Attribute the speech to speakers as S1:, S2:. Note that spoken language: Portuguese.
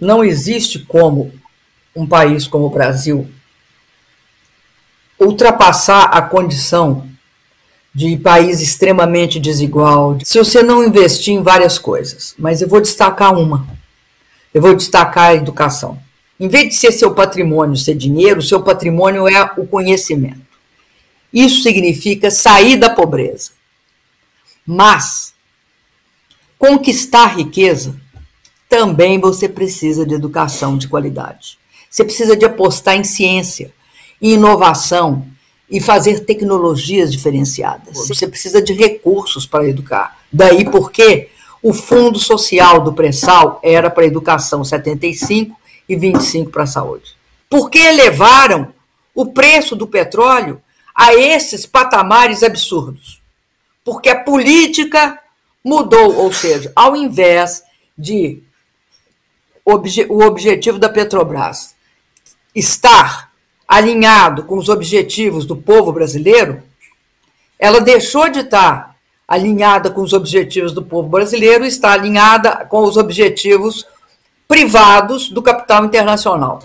S1: não existe como um país como o Brasil ultrapassar a condição de país extremamente desigual. Se você não investir em várias coisas, mas eu vou destacar uma. Eu vou destacar a educação. Em vez de ser seu patrimônio, ser dinheiro, seu patrimônio é o conhecimento. Isso significa sair da pobreza. Mas conquistar riqueza também você precisa de educação de qualidade. Você precisa de apostar em ciência, em inovação e fazer tecnologias diferenciadas. Você precisa de recursos para educar. Daí porque o fundo social do pré-sal era para educação 75 e 25 para a saúde. Porque elevaram o preço do petróleo a esses patamares absurdos. Porque a política mudou, ou seja, ao invés de obje o objetivo da Petrobras estar alinhado com os objetivos do povo brasileiro, ela deixou de estar alinhada com os objetivos do povo brasileiro está alinhada com os objetivos privados do capital internacional.